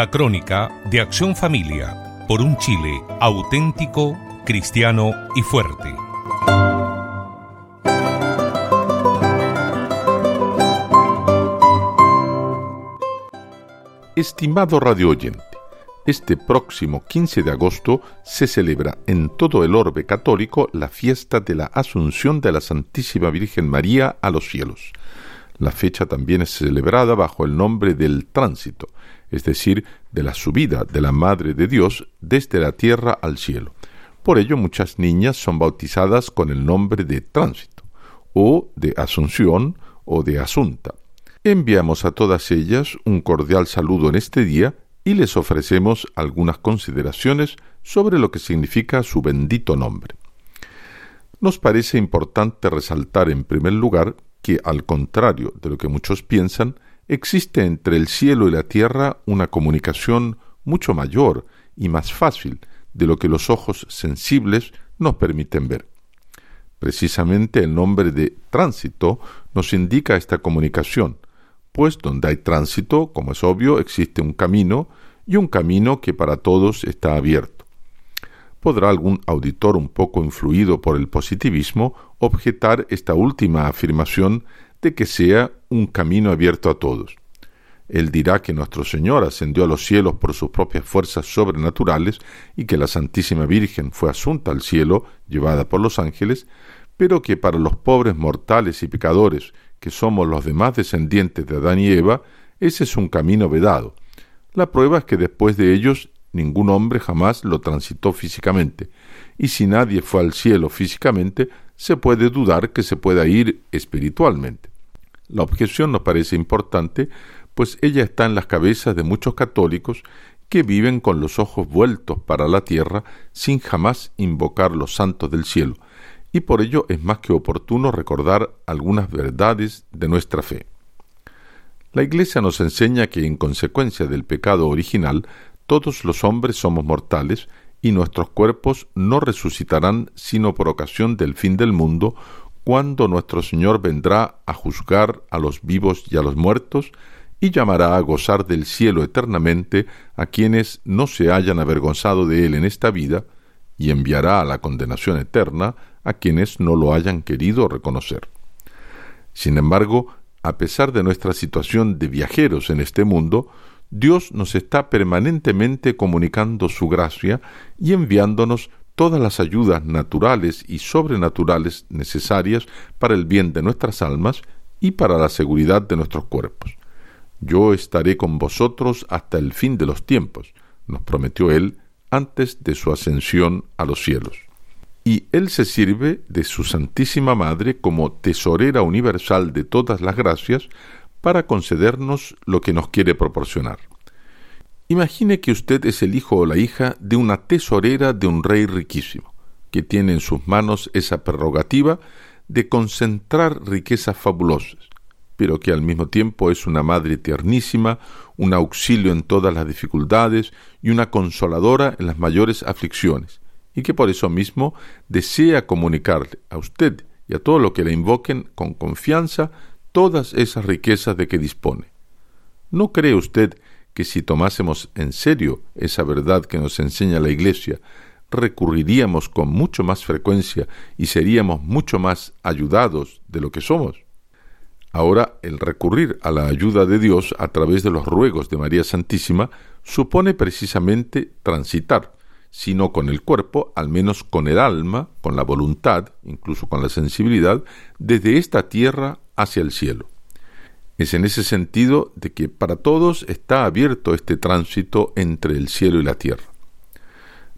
La crónica de Acción Familia por un Chile auténtico, cristiano y fuerte. Estimado radio oyente, este próximo 15 de agosto se celebra en todo el orbe católico la fiesta de la Asunción de la Santísima Virgen María a los cielos. La fecha también es celebrada bajo el nombre del tránsito, es decir, de la subida de la Madre de Dios desde la tierra al cielo. Por ello muchas niñas son bautizadas con el nombre de tránsito, o de Asunción, o de Asunta. Enviamos a todas ellas un cordial saludo en este día y les ofrecemos algunas consideraciones sobre lo que significa su bendito nombre. Nos parece importante resaltar en primer lugar que, al contrario de lo que muchos piensan, existe entre el cielo y la tierra una comunicación mucho mayor y más fácil de lo que los ojos sensibles nos permiten ver. Precisamente el nombre de tránsito nos indica esta comunicación, pues donde hay tránsito, como es obvio, existe un camino, y un camino que para todos está abierto. Podrá algún auditor un poco influido por el positivismo objetar esta última afirmación de que sea un camino abierto a todos. Él dirá que nuestro Señor ascendió a los cielos por sus propias fuerzas sobrenaturales y que la Santísima Virgen fue asunta al cielo, llevada por los ángeles, pero que para los pobres mortales y pecadores que somos los demás descendientes de Adán y Eva, ese es un camino vedado. La prueba es que después de ellos ningún hombre jamás lo transitó físicamente, y si nadie fue al cielo físicamente, se puede dudar que se pueda ir espiritualmente. La objeción nos parece importante, pues ella está en las cabezas de muchos católicos que viven con los ojos vueltos para la tierra sin jamás invocar los santos del cielo, y por ello es más que oportuno recordar algunas verdades de nuestra fe. La Iglesia nos enseña que en consecuencia del pecado original, todos los hombres somos mortales y nuestros cuerpos no resucitarán sino por ocasión del fin del mundo, cuando nuestro Señor vendrá a juzgar a los vivos y a los muertos, y llamará a gozar del cielo eternamente a quienes no se hayan avergonzado de él en esta vida, y enviará a la condenación eterna a quienes no lo hayan querido reconocer. Sin embargo, a pesar de nuestra situación de viajeros en este mundo, Dios nos está permanentemente comunicando su gracia y enviándonos todas las ayudas naturales y sobrenaturales necesarias para el bien de nuestras almas y para la seguridad de nuestros cuerpos. Yo estaré con vosotros hasta el fin de los tiempos, nos prometió Él antes de su ascensión a los cielos y Él se sirve de su Santísima Madre como tesorera universal de todas las gracias para concedernos lo que nos quiere proporcionar. Imagine que usted es el hijo o la hija de una tesorera de un rey riquísimo, que tiene en sus manos esa prerrogativa de concentrar riquezas fabulosas, pero que al mismo tiempo es una madre tiernísima, un auxilio en todas las dificultades y una consoladora en las mayores aflicciones, y que por eso mismo desea comunicarle a usted y a todo lo que le invoquen con confianza todas esas riquezas de que dispone. ¿No cree usted que si tomásemos en serio esa verdad que nos enseña la Iglesia, recurriríamos con mucho más frecuencia y seríamos mucho más ayudados de lo que somos? Ahora, el recurrir a la ayuda de Dios a través de los ruegos de María Santísima supone precisamente transitar, sino con el cuerpo, al menos con el alma, con la voluntad, incluso con la sensibilidad, desde esta tierra hacia el cielo. Es en ese sentido de que para todos está abierto este tránsito entre el cielo y la tierra.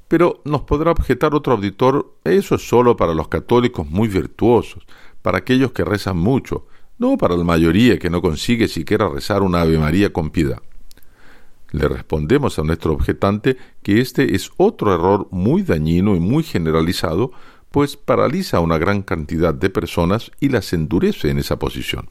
Pero nos podrá objetar otro auditor, eso es solo para los católicos muy virtuosos, para aquellos que rezan mucho, no para la mayoría que no consigue siquiera rezar una Ave María con piedad. Le respondemos a nuestro objetante que este es otro error muy dañino y muy generalizado, pues paraliza a una gran cantidad de personas y las endurece en esa posición.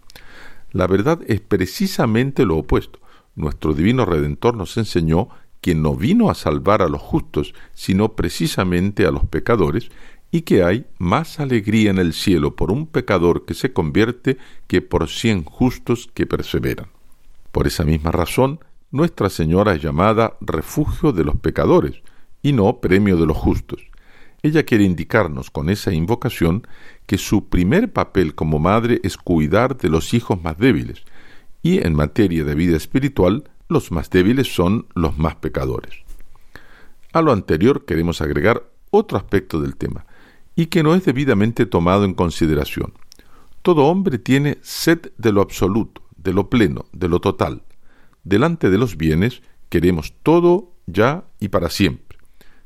La verdad es precisamente lo opuesto. Nuestro divino Redentor nos enseñó que no vino a salvar a los justos, sino precisamente a los pecadores, y que hay más alegría en el cielo por un pecador que se convierte que por cien justos que perseveran. Por esa misma razón, Nuestra Señora es llamada refugio de los pecadores y no premio de los justos. Ella quiere indicarnos con esa invocación que su primer papel como madre es cuidar de los hijos más débiles, y en materia de vida espiritual, los más débiles son los más pecadores. A lo anterior queremos agregar otro aspecto del tema, y que no es debidamente tomado en consideración. Todo hombre tiene sed de lo absoluto, de lo pleno, de lo total. Delante de los bienes queremos todo ya y para siempre.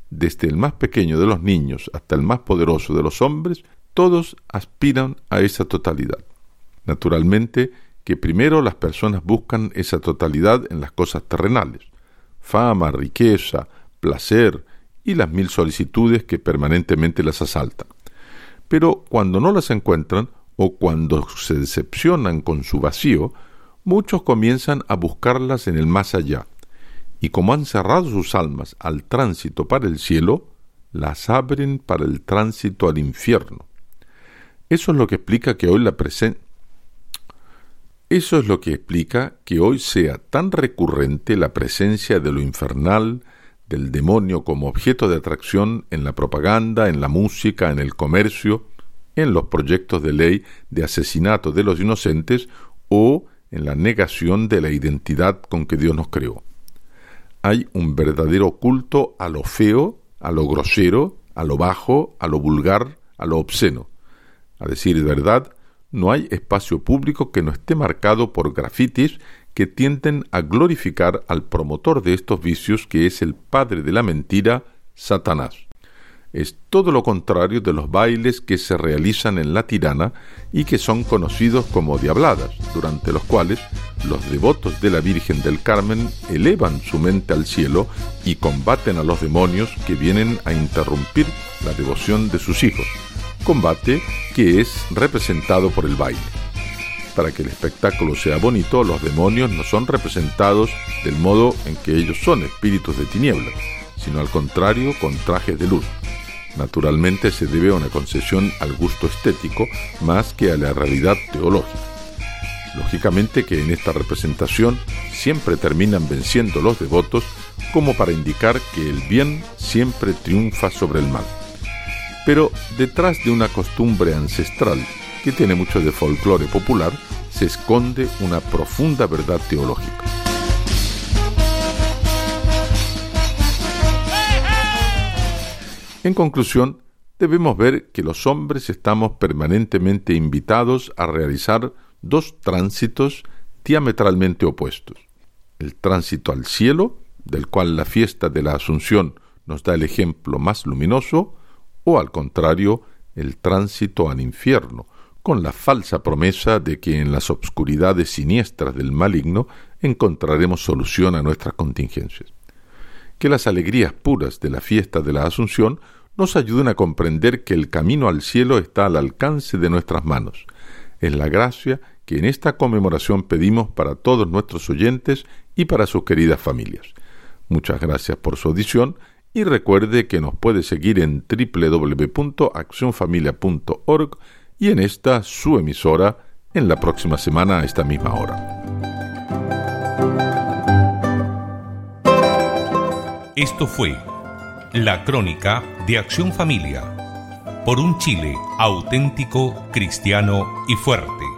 Desde el más pequeño de los niños hasta el más poderoso de los hombres, todos aspiran a esa totalidad. Naturalmente que primero las personas buscan esa totalidad en las cosas terrenales, fama, riqueza, placer y las mil solicitudes que permanentemente las asaltan. Pero cuando no las encuentran o cuando se decepcionan con su vacío, muchos comienzan a buscarlas en el más allá, y como han cerrado sus almas al tránsito para el cielo, las abren para el tránsito al infierno. Eso es lo que explica que hoy la presencia eso es lo que explica que hoy sea tan recurrente la presencia de lo infernal, del demonio como objeto de atracción en la propaganda, en la música, en el comercio, en los proyectos de ley de asesinato de los inocentes o en la negación de la identidad con que Dios nos creó. Hay un verdadero culto a lo feo, a lo grosero, a lo bajo, a lo vulgar, a lo obsceno. A decir verdad, no hay espacio público que no esté marcado por grafitis que tienden a glorificar al promotor de estos vicios que es el padre de la mentira, Satanás. Es todo lo contrario de los bailes que se realizan en la tirana y que son conocidos como diabladas, durante los cuales los devotos de la Virgen del Carmen elevan su mente al cielo y combaten a los demonios que vienen a interrumpir la devoción de sus hijos combate que es representado por el baile. Para que el espectáculo sea bonito, los demonios no son representados del modo en que ellos son espíritus de tinieblas, sino al contrario con trajes de luz. Naturalmente se debe a una concesión al gusto estético más que a la realidad teológica. Lógicamente que en esta representación siempre terminan venciendo los devotos como para indicar que el bien siempre triunfa sobre el mal. Pero detrás de una costumbre ancestral que tiene mucho de folclore popular, se esconde una profunda verdad teológica. En conclusión, debemos ver que los hombres estamos permanentemente invitados a realizar dos tránsitos diametralmente opuestos. El tránsito al cielo, del cual la fiesta de la Asunción nos da el ejemplo más luminoso, o al contrario, el tránsito al infierno, con la falsa promesa de que en las obscuridades siniestras del maligno encontraremos solución a nuestras contingencias. Que las alegrías puras de la fiesta de la Asunción nos ayuden a comprender que el camino al cielo está al alcance de nuestras manos. Es la gracia que en esta conmemoración pedimos para todos nuestros oyentes y para sus queridas familias. Muchas gracias por su audición y recuerde que nos puede seguir en www.accionfamilia.org y en esta su emisora en la próxima semana a esta misma hora. Esto fue la crónica de Acción Familia por un Chile auténtico, cristiano y fuerte.